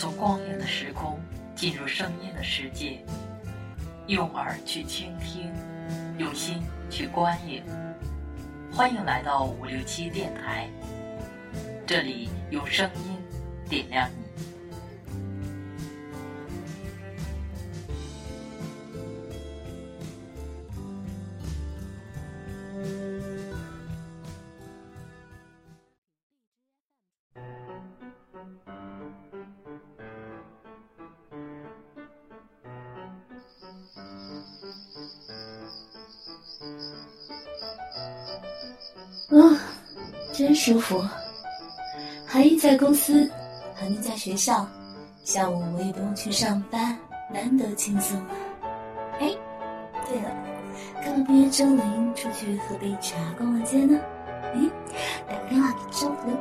从光影的时空进入声音的世界，用耳去倾听，用心去观影。欢迎来到五六七电台，这里用声音点亮舒服！韩愈在公司，韩愈在学校，下午我也不用去上班，难得轻松啊！哎，对了，干嘛不约周玲出去喝杯茶、逛逛街呢？哎，打个电话给周玲。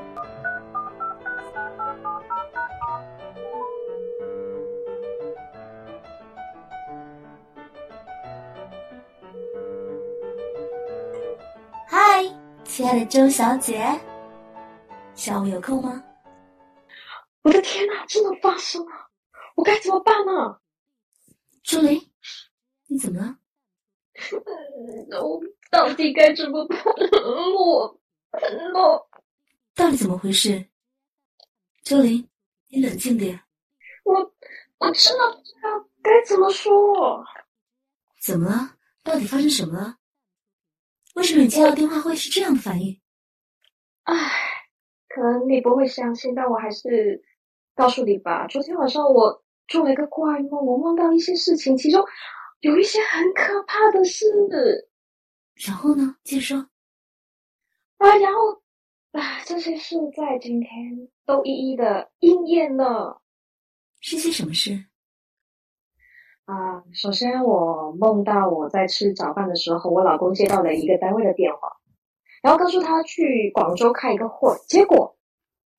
嗨，亲爱的周小姐，下午有空吗？我的天哪，真的发生了！我该怎么办呢？周林，你怎么了？我到底该怎么办？我我到底怎么回事？周林，你冷静点。我我真的不知道该怎么说。怎么了？到底发生什么了？为什么你接到电话会是这样的反应？唉，可能你不会相信，但我还是告诉你吧。昨天晚上我做了一个怪梦，我梦到一些事情，其中有一些很可怕的事。然后呢？接着说。啊，然后啊，这些事在今天都一一的应验了。是些什么事？啊，首先我梦到我在吃早饭的时候，我老公接到了一个单位的电话，然后告诉他去广州开一个会。结果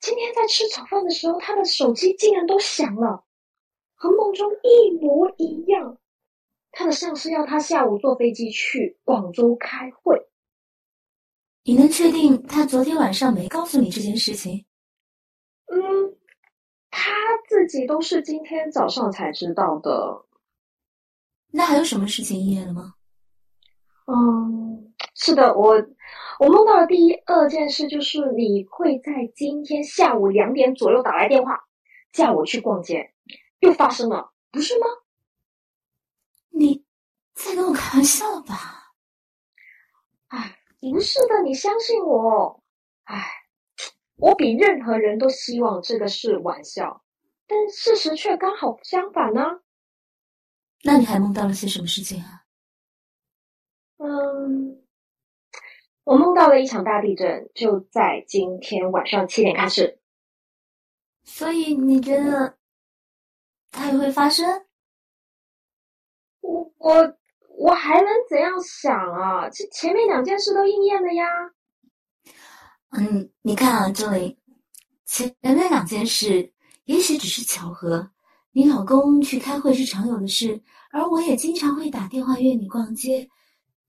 今天在吃早饭的时候，他的手机竟然都响了，和梦中一模一样。他的上司要他下午坐飞机去广州开会。你能确定他昨天晚上没告诉你这件事情？嗯，他自己都是今天早上才知道的。那还有什么事情应验了吗？嗯，是的，我我梦到的第一二件事就是你会在今天下午两点左右打来电话，叫我去逛街，又发生了，不是吗？你在跟我开玩笑吧？哎，不是的，你相信我。哎，我比任何人都希望这个是玩笑，但事实却刚好相反呢。那你还梦到了些什么事情啊？嗯，我梦到了一场大地震，就在今天晚上七点开始。所以你觉得它也会发生？我我我还能怎样想啊？这前面两件事都应验了呀。嗯，你看啊，周玲，前面两件事也许只是巧合。你老公去开会是常有的事，而我也经常会打电话约你逛街，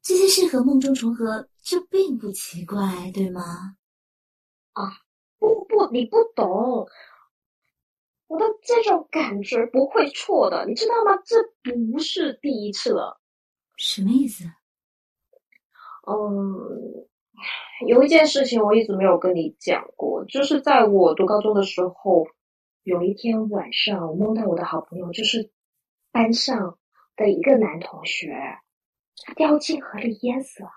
这些事和梦中重合，这并不奇怪，对吗？啊，不不，你不懂，我的这种感觉不会错的，你知道吗？这不是第一次了。什么意思？嗯，有一件事情我一直没有跟你讲过，就是在我读高中的时候。有一天晚上，我梦到我的好朋友，就是班上的一个男同学，他掉进河里淹死了。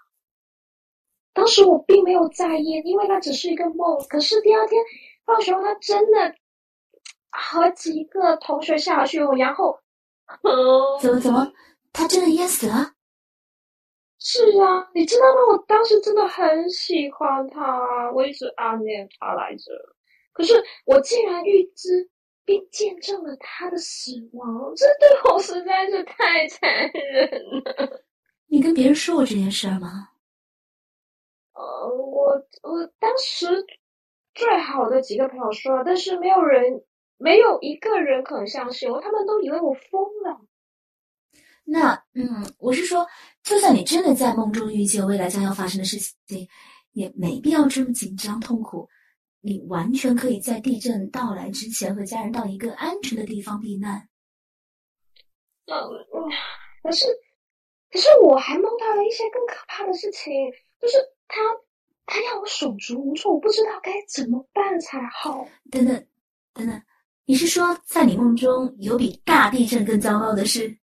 当时我并没有在意，因为那只是一个梦。可是第二天放学后，他真的和几个同学下了去，然后，怎么怎么，他真的淹死了？是啊，你知道吗？我当时真的很喜欢他，我一直暗恋他来着。可是我竟然预知并见证了他的死亡，这对我实在是太残忍了。你跟别人说过这件事吗？呃，我我当时最好的几个朋友说了，但是没有人，没有一个人肯相信我，他们都以为我疯了。那嗯，我是说，就算你真的在梦中预见未来将要发生的事情，也没必要这么紧张痛苦。你完全可以在地震到来之前和家人到一个安全的地方避难。嗯，可是，可是我还梦到了一些更可怕的事情，就是他，他要我手足无措，我不知道该怎么办才好。等等，等等，你是说在你梦中有比大地震更糟糕的事？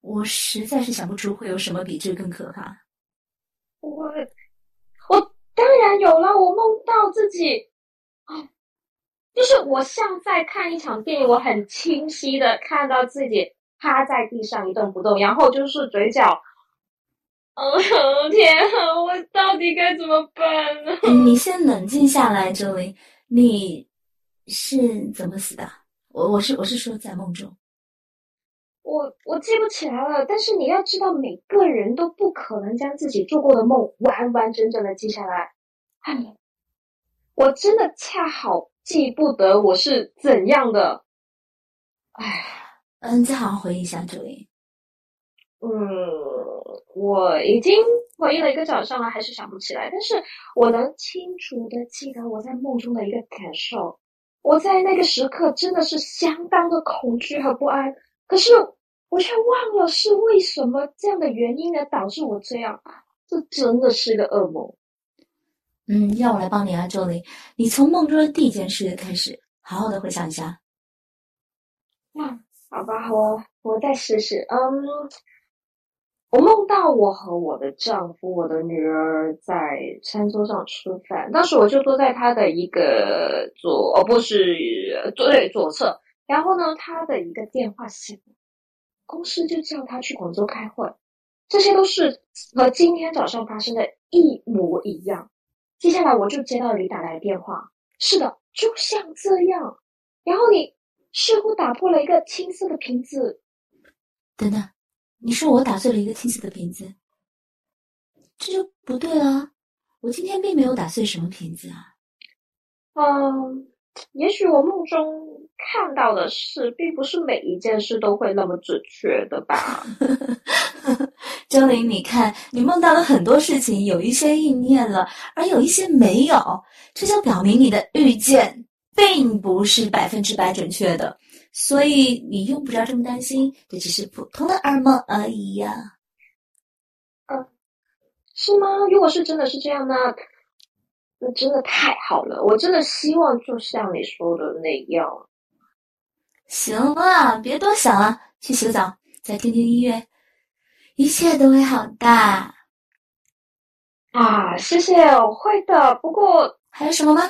我实在是想不出会有什么比这更可怕。我，我当然有了。我梦到自己，啊，就是我像在看一场电影，我很清晰的看到自己趴在地上一动不动，然后就是嘴角，哦，天啊，我到底该怎么办呢？你先冷静下来，周围，你是怎么死的？我我是我是说在梦中。我我记不起来了，但是你要知道，每个人都不可能将自己做过的梦完完整整的记下来。哎，我真的恰好记不得我是怎样的。哎，嗯，再好好回忆一下，这里。嗯，我已经回忆了一个早上了，还是想不起来。但是我能清楚的记得我在梦中的一个感受。我在那个时刻真的是相当的恐惧和不安，可是。我却忘了是为什么这样的原因呢导致我这样，这真的是个噩梦。嗯，让我来帮你啊，周林。你从梦中的第一件事开始，好好的回想一下。嗯，好吧，我我再试试。嗯，我梦到我和我的丈夫、我的女儿在餐桌上吃饭，当时我就坐在他的一个左，哦，不是对左侧，然后呢，他的一个电话响。公司就叫他去广州开会，这些都是和今天早上发生的一模一样。接下来我就接到你打来的电话，是的，就像这样。然后你似乎打破了一个青色的瓶子。等等，你说我打碎了一个青色的瓶子，这就不对了。我今天并没有打碎什么瓶子啊。嗯。也许我梦中看到的事，并不是每一件事都会那么准确的吧。周玲，你看，你梦到了很多事情，有一些应验了，而有一些没有，这就表明你的预见并不是百分之百准确的。所以你用不着这么担心，这只是普通的耳梦而已呀。嗯，是吗？如果是真的是这样呢？那真的太好了，我真的希望就像你说的那样。行了，别多想了，去洗个澡，再听听音乐，一切都会好的。啊，谢谢，我会的。不过还有什么吗？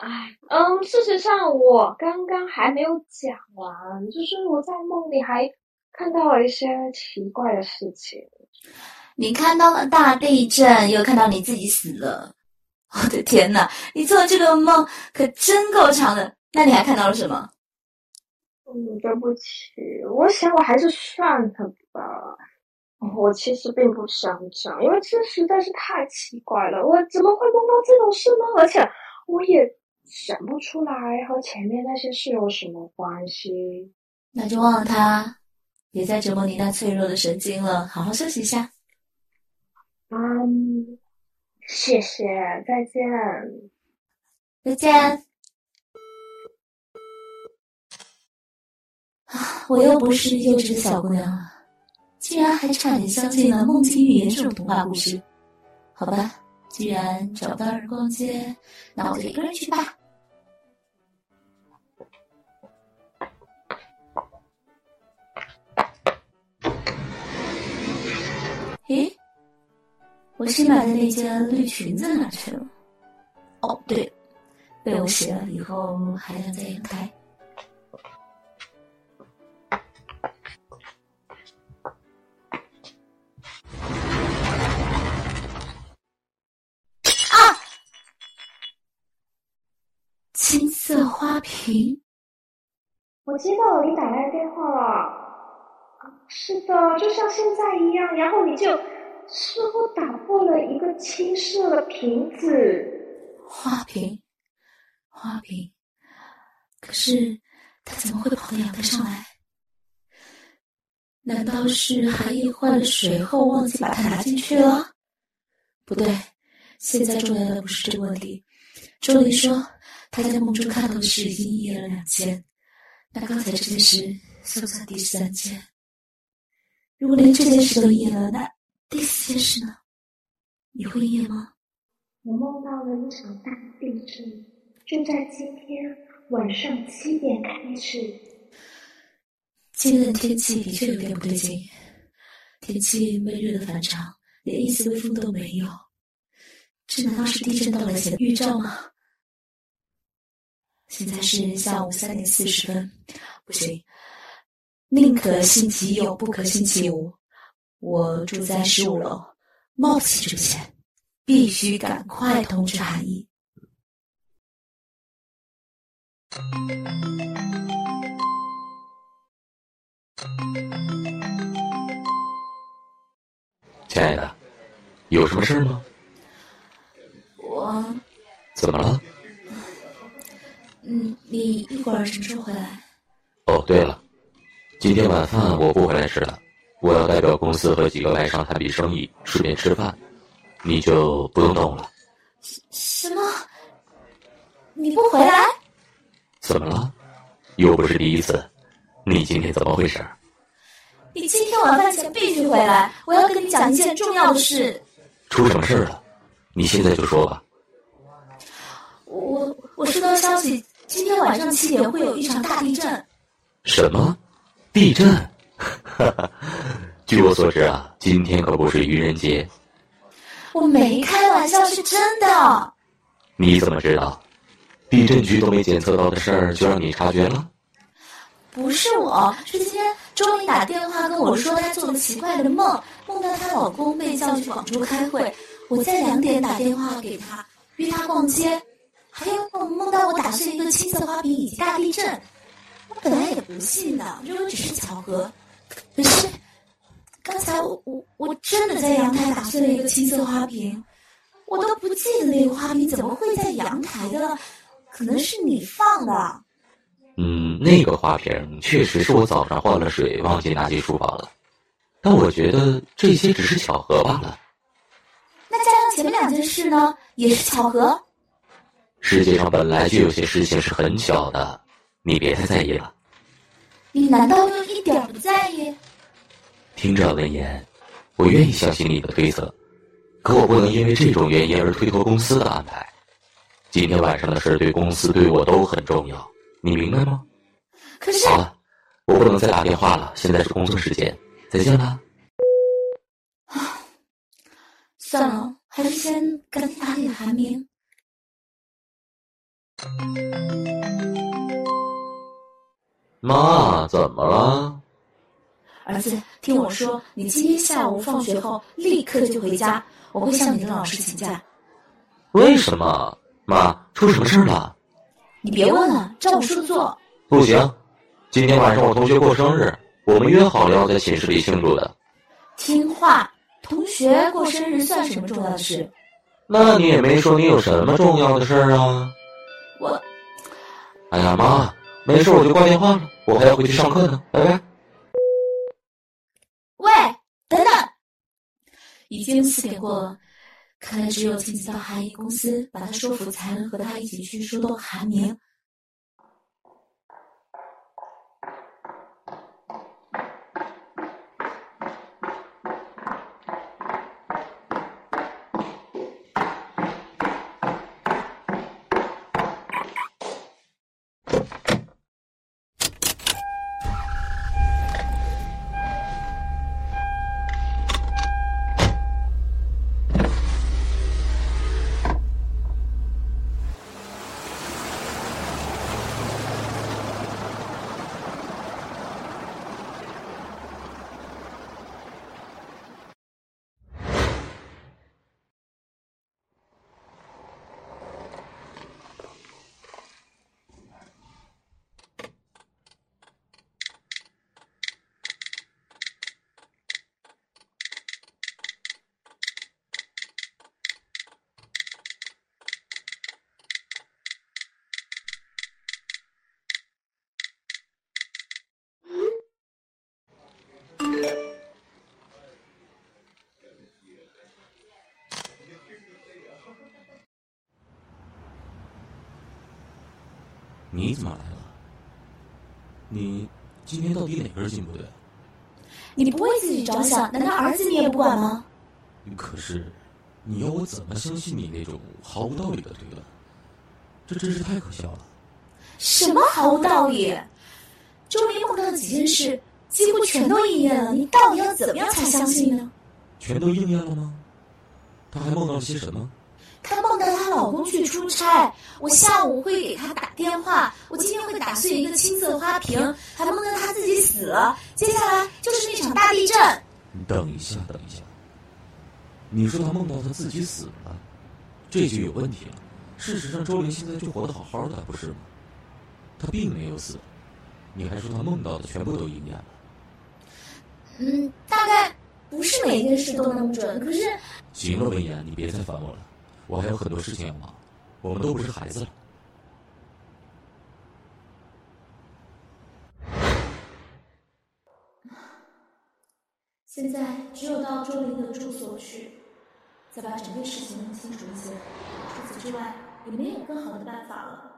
哎，嗯，事实上我刚刚还没有讲完，就是我在梦里还看到了一些奇怪的事情。你看到了大地震，又看到你自己死了。我的天哪！你做的这个梦可真够长的。那你还看到了什么？嗯，对不起，我想我还是算了吧。我其实并不想讲，因为这实在是太奇怪了。我怎么会梦到这种事呢？而且我也想不出来和前面那些事有什么关系。那就忘了它，别再折磨你那脆弱的神经了。好好休息一下。嗯。谢谢，再见，再见。啊，我又不是幼稚的小姑娘了，竟然还差点相信了梦境预言这种童话故事。好吧，既然找不到人逛街，那我就一个人去吧。我新买的那件绿裙子哪去了？哦，对，被我洗了以后还晾在阳台。啊！金色花瓶。我接到了你打来的电话了。是的，就像现在一样。然后你就。似乎打破了一个青色的瓶子，花瓶，花瓶。可是他怎么会跑到阳台上来？难道是韩毅换了水后忘记把它拿进去了？不对，现在重要的不是这个问题，周林说，他在梦中看到的事已经一夜了两件，那刚才这件事算不算第三件？如果连这件事都应验了，那第四件事呢？你会应验吗？我梦到了一场大地震，就在今天晚上七点开始。今天的天气的确有点不对劲，天气闷热的反常，连一丝微风都没有。这难道是地震到来前的预兆吗？现在是下午三点四十分，不行，宁可信其有，不可信其无。我住在十五楼，冒不起这个险。必须赶快通知韩毅。亲爱的，有什么事吗？我怎么了？嗯，你一会儿什么时候回来？哦，对了，今天晚饭我不回来吃了，我要代表公司和几个外商谈笔生意，顺便吃饭。你就不用动了。什么？你不回来？怎么了？又不是第一次。你今天怎么回事？你今天晚饭前必须回来，我要跟你讲一件重要的事。出什么事了？你现在就说吧。我我收到消息，今天晚上七点会有一场大地震。什么？地震？据我所知啊，今天可不是愚人节。我没开玩笑，是真的。你怎么知道？地震局都没检测到的事儿，就让你察觉了？不是我，是今天周玲打电话跟我说，她做了奇怪的梦，梦到她老公被叫去广州开会。我在两点打电话给她，约她逛街，还有梦梦到我打碎一个青色花瓶以及大地震。我本来也不信的，认为只是巧合，可是。刚才我我我真的在阳台打碎了一个青色花瓶，我都不记得那个花瓶怎么会在阳台的了，可能是你放的。嗯，那个花瓶确实是我早上换了水忘记拿进书房了，但我觉得这些只是巧合罢了。那加上前面两件事呢，也是巧合。世界上本来就有些事情是很巧的，你别太在意了。你难道又一点不在意？听着，文言，我愿意相信你的推测，可我不能因为这种原因而推脱公司的安排。今天晚上的事对公司对我都很重要，你明白吗？可是，好了，我不能再打电话了，现在是工作时间，再见了。啊，算了，还是先赶紧打给韩明。妈，怎么了？儿子，听我说，你今天下午放学后立刻就回家，我会向你的老师请假。为什么？妈，出什么事了？你别问了，照我说的做。不行，今天晚上我同学过生日，我们约好了要在寝室里庆祝的。听话，同学过生日算什么重要的事？那你也没说你有什么重要的事儿啊。我，哎呀妈，没事我就挂电话了，我还要回去上课呢，拜拜。喂等等，已经四点过了，看来只有亲自到韩一公司把他说服，才能和他一起去说动韩明。你怎么来了？你今天到底哪根筋不对？你不为自己着想，难道儿子你也不管吗？可是，你要我怎么相信你那种毫无道理的推断？这真是太可笑了。什么毫无道理？周林梦到的几件事几乎全都应验了，你到底要怎么样才相信呢？全都应验了吗？他还梦到了些什么？他梦老公去出差，我下午会给他打电话，我今天会打碎一个青色花瓶，还梦到他自己死了。接下来就是那场大地震。你等一下，等一下。你说他梦到他自己死了，这就有问题了。事实上，周玲现在就活得好好的，不是吗？他并没有死，你还说他梦到的全部都应验了？嗯，大概不是每件事都那么准，可是……行了，文言，你别再烦我了，我还有很多事情要忙，我们都不是孩子了。现在只有到周林的住所去，再把整个事情弄清楚一些。除此之外，也没有更好的办法了。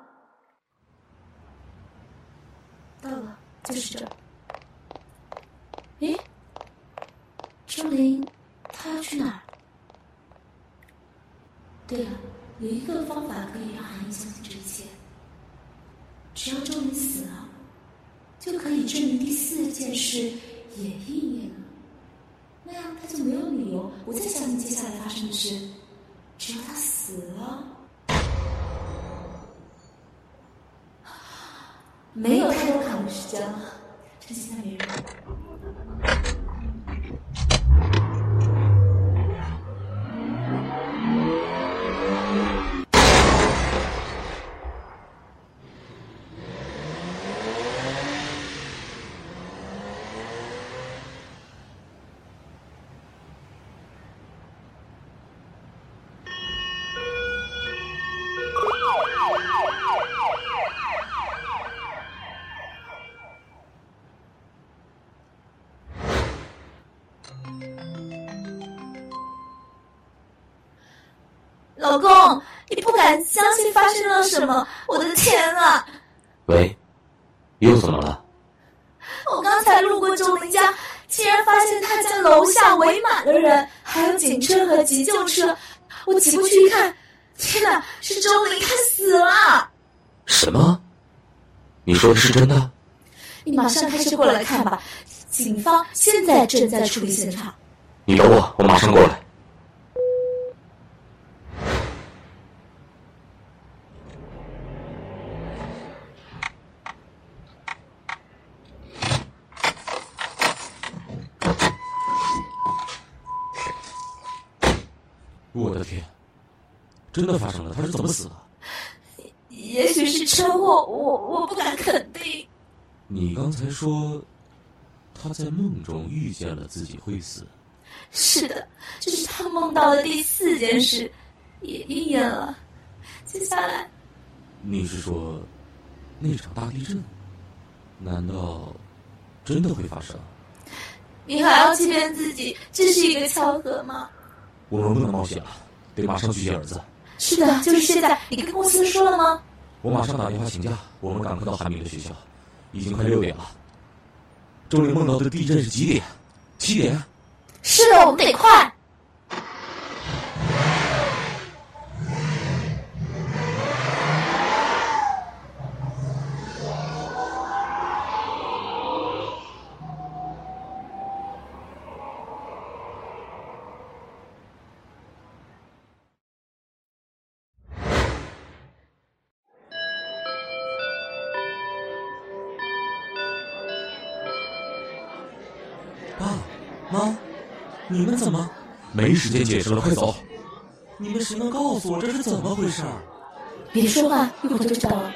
到了，就是这儿。诶，周林，他要去哪儿？对了，有一个方法可以让韩英相信这一切。只要周明死了，就可以证明第四件事也应验了。那样他就没有理由不再相信接下来发生的事。只要他死了，没有太多考虑时间了，趁现在没人。老公，你不敢相信发生了什么！我的天啊！喂，又怎么了？我刚才路过周林家，竟然发现他家楼下围满了人，还有警车和急救车。我挤过去一看，天哪，是周林，他死了！什么？你说的是真的？你马上开车过来看吧，警方现在正在处理现场。你等我，我马上过来。我的天，真的发生了？他是怎么死的？也许是车祸，我我不敢肯定。你刚才说他在梦中遇见了自己会死，是的，这是他梦到的第四件事，也应验了。接下来，你是说那场大地震？难道真的会发生？你还要欺骗自己，这是一个巧合吗？我们不能冒险了，得马上去接儿子。是的，就是现在。你跟公司说了吗？我马上打电话请假，我们赶快到韩明的学校。已经快六点了。周玲梦到的地震是几点？七点。是的，我们得快。你们怎么？没时间解释了，快走！你们谁能告诉我这是怎么回事？别说话，一会儿就知道了。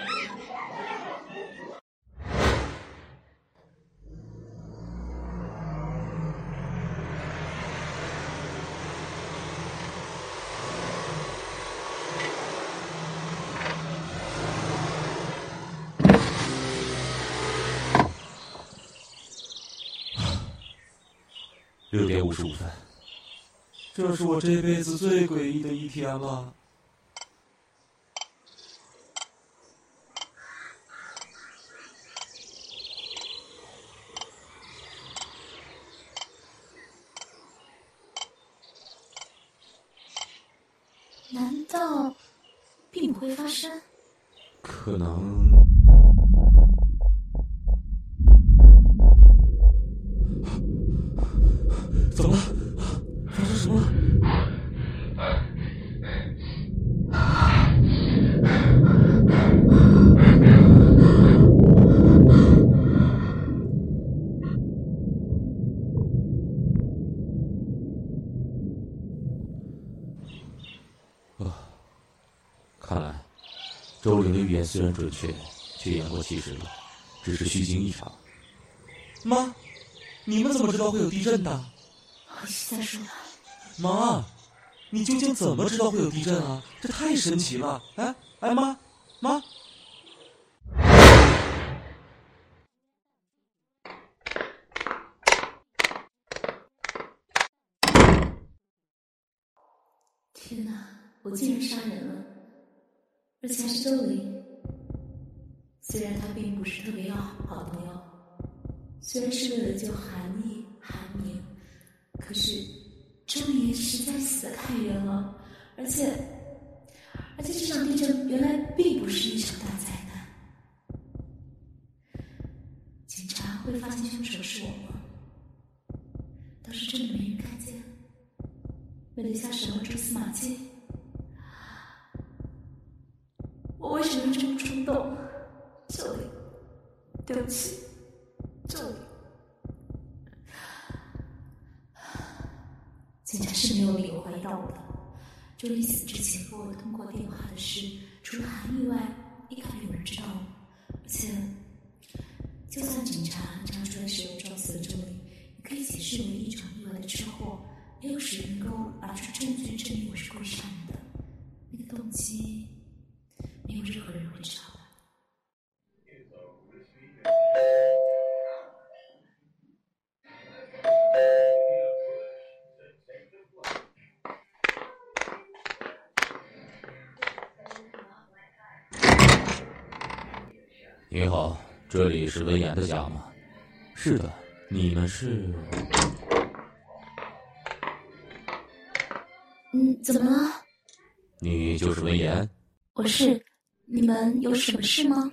15分，这是我这辈子最诡异的一天了。难道并不会发生？可能。周玲的预言虽然准确，却言过其实了，只是虚惊一场。妈，你们怎么知道会有地震的？我再说了。妈，你究竟怎么知道会有地震啊？这太神奇了！哎哎，妈妈。天哪，我竟然杀人了！而且还是周玲。虽然他并不是特别要好朋友，虽然是为了救韩毅、韩明，可是周玲实在死的太冤了。而且，而且这场地震原来并不是一场大灾难。警察会发现凶手是我吗？倒是真的没人看见，没留下什么蛛丝马迹。我为什么这么冲动？这里，对不起，这里。警察是没有理由怀疑到我的。周丽死之前和我通过电话的事，除了韩意外，应该没有人知道。而且，就算警察查出来是我撞死了周丽，也可以解释为一场意外的车祸，没有谁能够拿出证据证明我是故意杀人的。那个动机。文言的家吗？是的，你们是？嗯，怎么了？你就是文言？我是。你们有什么事吗？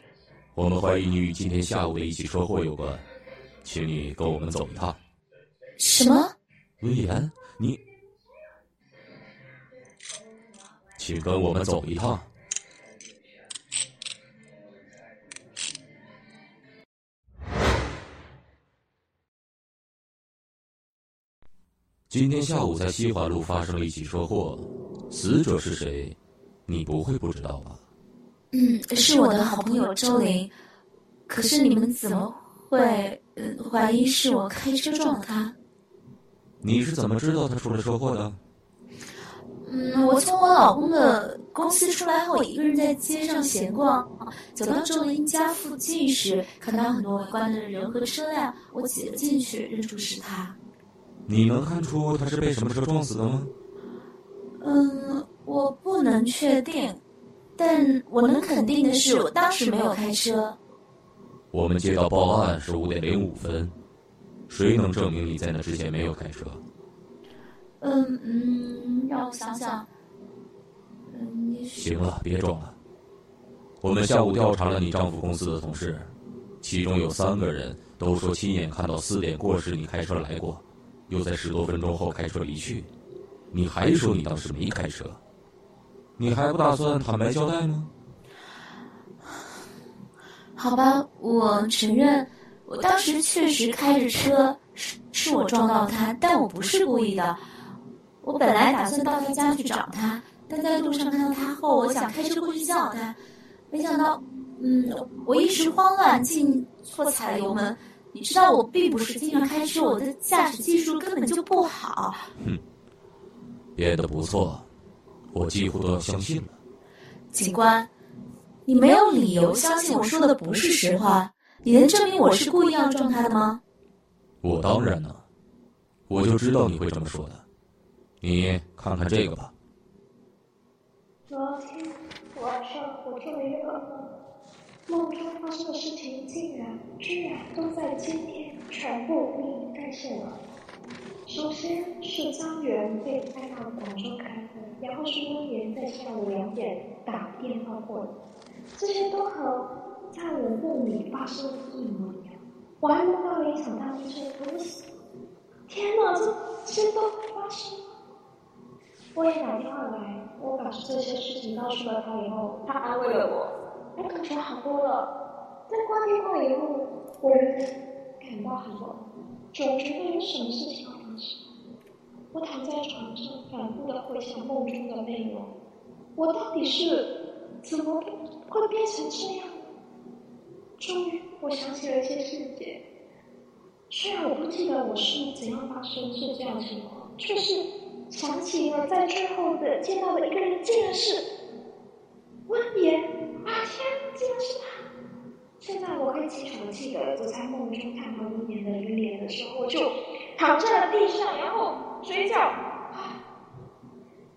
我们怀疑你与今天下午的一起车祸有关，请你跟我们走一趟。什么？文言，你，请跟我们走一趟。今天下午在西华路发生了一起车祸，死者是谁？你不会不知道吧？嗯，是我的好朋友周玲。可是你们怎么会怀疑是我开车撞了他？你是怎么知道他出了车祸的？嗯，我从我老公的公司出来后，一个人在街上闲逛，走到周林家附近时，看到很多围观的人和车辆，我挤了进去，认出是他。你能看出他是被什么车撞死的吗？嗯，我不能确定。但我能肯定的是，我当时没有开车。我们接到报案是五点零五分，谁能证明你在那之前没有开车？嗯嗯，让我想想。嗯，行了，别装了。我们下午调查了你丈夫公司的同事，其中有三个人都说亲眼看到四点过时你开车来过，又在十多分钟后开车离去。你还说你当时没开车？你还不打算坦白交代吗？好吧，我承认，我当时确实开着车，是是我撞到他，但我不是故意的。我本来打算到他家去找他，但在路上看到他后，我想开车过去叫他，没想到，嗯，我一时慌乱，竟错踩油门。你知道，我并不是经常开车，我的驾驶技术根本就不好。哼，编的不错。我几乎都要相信了，警官，你没有理由相信我说的不是实话。你能证明我是故意要撞他的吗？我当然能，我就知道你会这么说的。你看看这个吧。昨天晚上我做了一个噩梦，中发生的事情竟然、居然都在今天全部一一再现了。首先是张元被带到广州开会。然后是温言在下午两点打电话过来，这些都和在我梦里发生的一模一样。我还梦到了一场大地震，我死。天哪，这些都发生了！我也打电话来，我把这些事情告诉了他以后，他安慰了我，我感觉好多了。在挂电话以后，我感到很乱，总觉得有什么事情要发生。我躺在床上，反复的回想梦中的内容。我到底是怎么会变成这样？终于，我想起了一些细节。虽然我不记得我是怎样发生是这样情况，却是想起了在最后的见到的一个人，竟然是温言。啊天，竟然是他！现在我很清楚的记得，我在梦中看到一年的脸的时候，我就躺在了地上，然后嘴角，啊，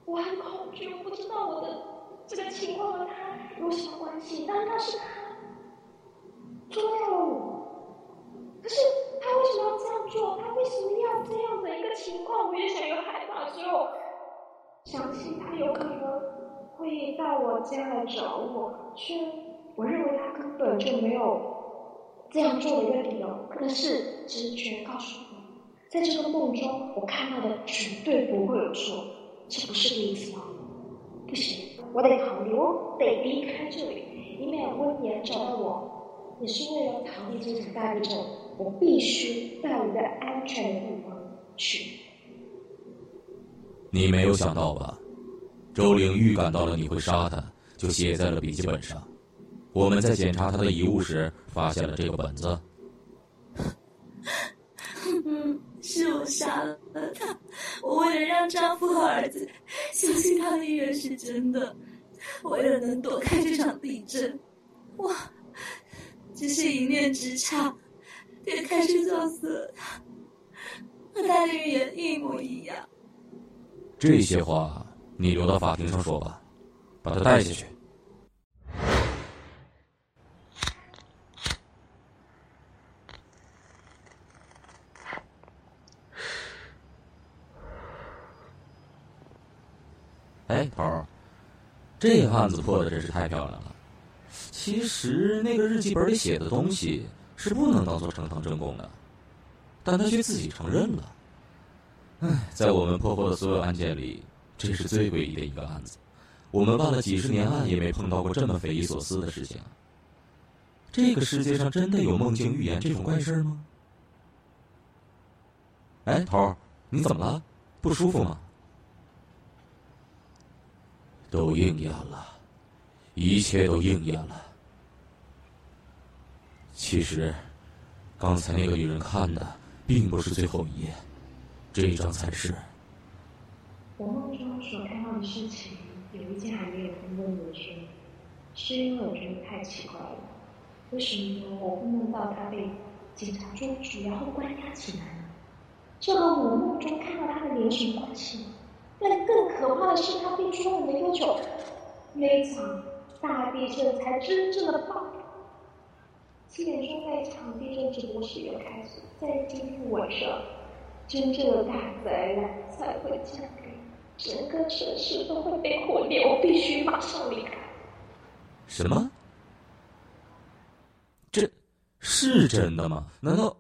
我很恐惧，我不知道我的这个情况和他有什么关系，但那是他捉弄了我，可是。他为什么要这样做？他为什么要这样的一个情况？我越想越害怕。之后想起他有可能会到我家来找我，却我认为他根本就没有这样做的一个理由。可是直觉告诉我，在这个梦中，我看到的绝对不会有错。这不是第一次吗？不行，我得逃离，我得离开这里，以免温言找到我，也是为了逃离这场大地震。我必须到一个安全的地方去。你没有想到吧？周玲预感到了你会杀他，就写在了笔记本上。我们在检查他的遗物时，发现了这个本子。嗯，是我杀了他。我为了让丈夫和儿子相信他的预言是真的，为了能躲开这场地震，我只是一念之差。便开始撞死了他，和他的预言一模一样。这些话你留到法庭上说吧，把他带下去。哎，头儿，这案子破的真是太漂亮了。其实那个日记本里写的东西。是不能当做呈堂证供的，但他却自己承认了。哎，在我们破获的所有案件里，这是最诡异的一个案子。我们办了几十年案，也没碰到过这么匪夷所思的事情。这个世界上真的有梦境预言这种怪事吗？哎，头儿，你怎么了？不舒服吗？都应验了，一切都应验了。其实，刚才那个女人看的并不是最后一页，这一张才是。我梦中所看到的事情，有一件还没有跟温文说，是因为我觉得太奇怪了。为什么我会梦到他被警察捉住，然后关押起来呢？这和我梦中看到他的脸有什么关系？但更可怕的是，他被捉了没多久，那一场大地震才真正的爆发。七点钟那场地震直播室又开始，在今天晚上，真正的大灾难才会降临，整个城市都会被毁灭，我必须马上离开。什么？这是真的吗？难道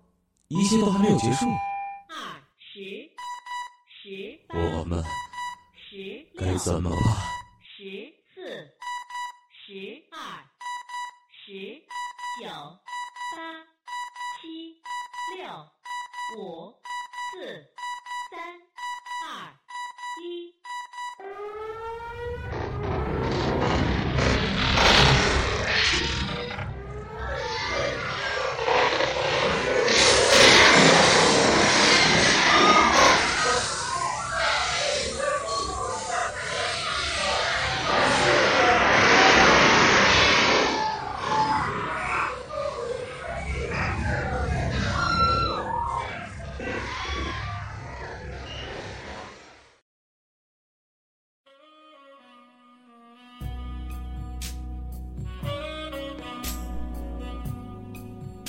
一切都还没有结束？二十十，我们十该怎么办？十四十二十。九、八、七、六、五、四、